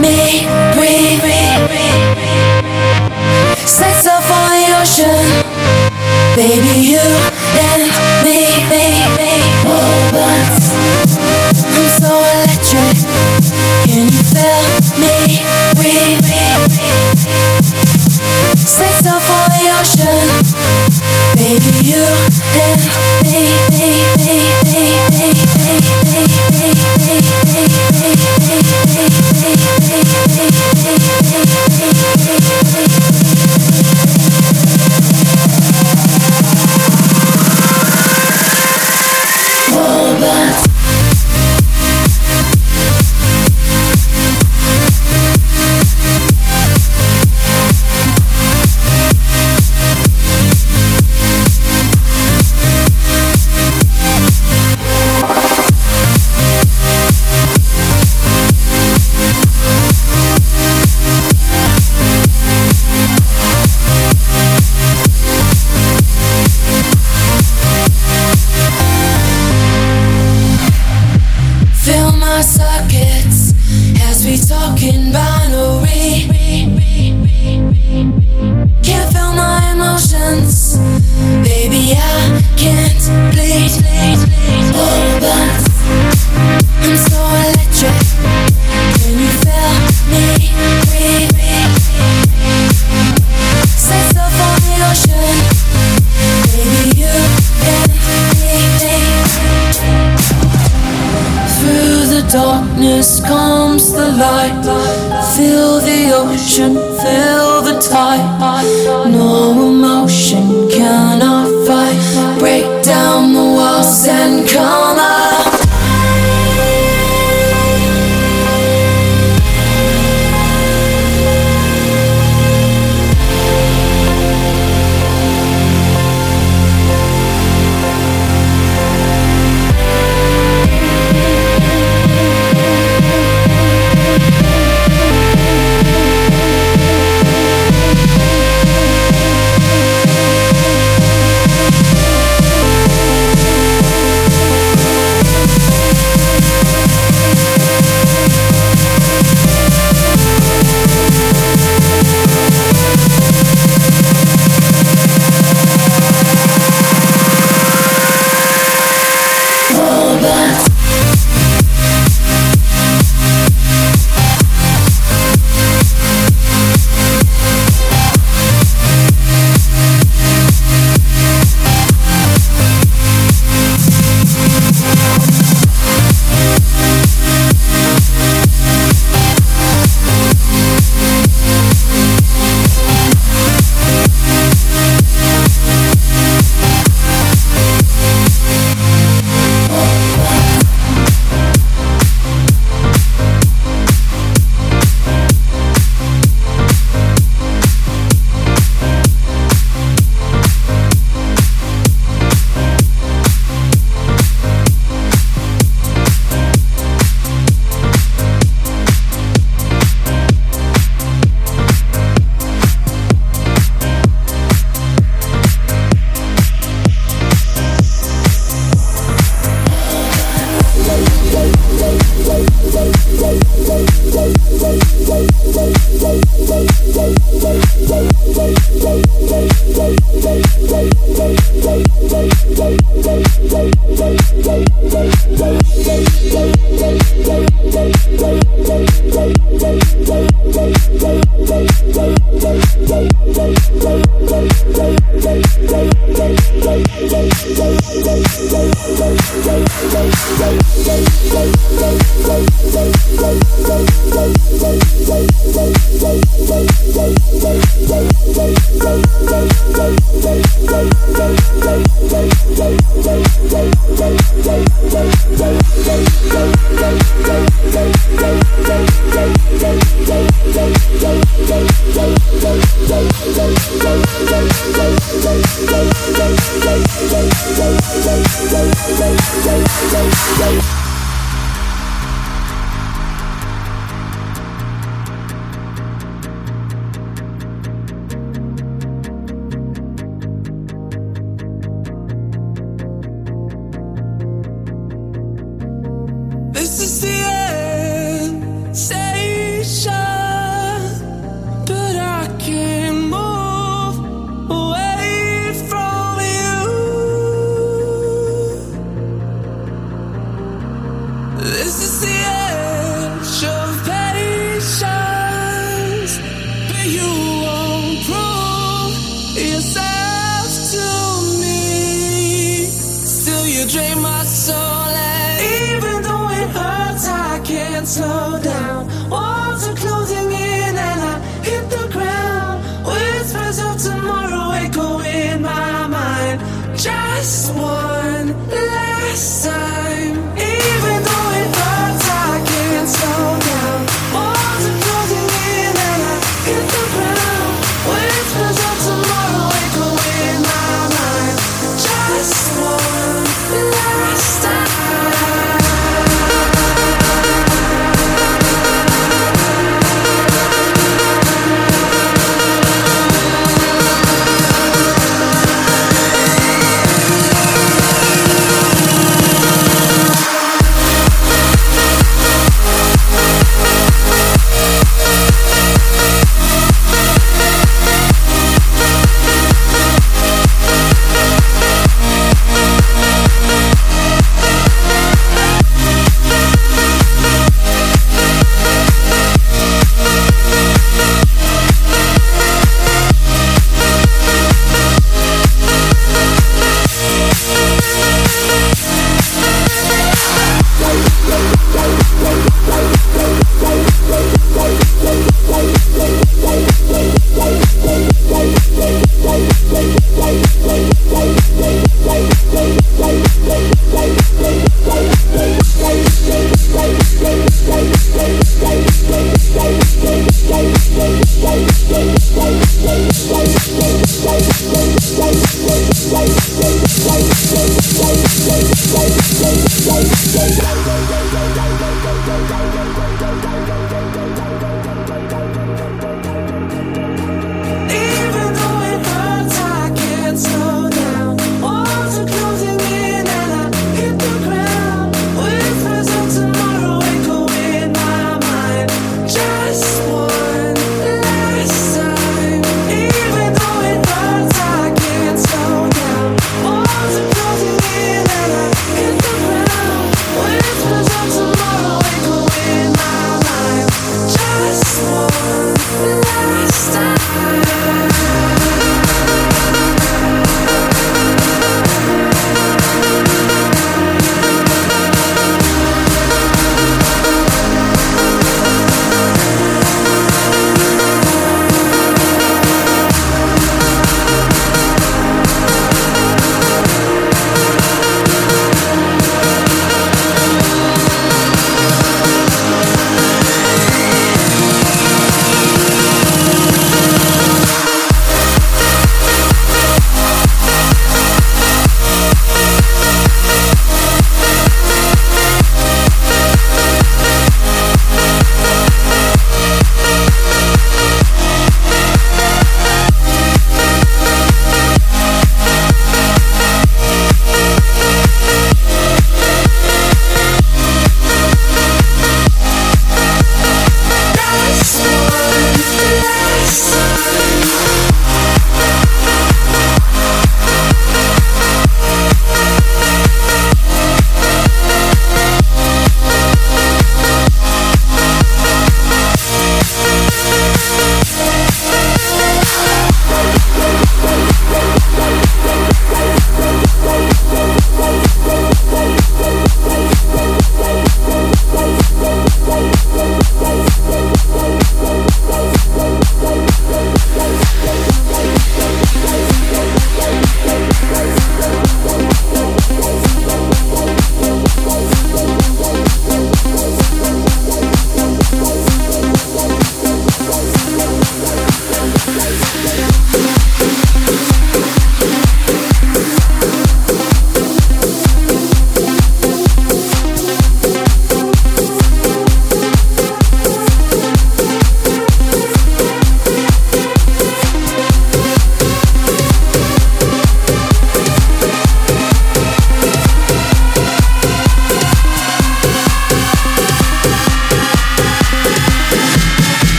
me ocean, feel the tide. No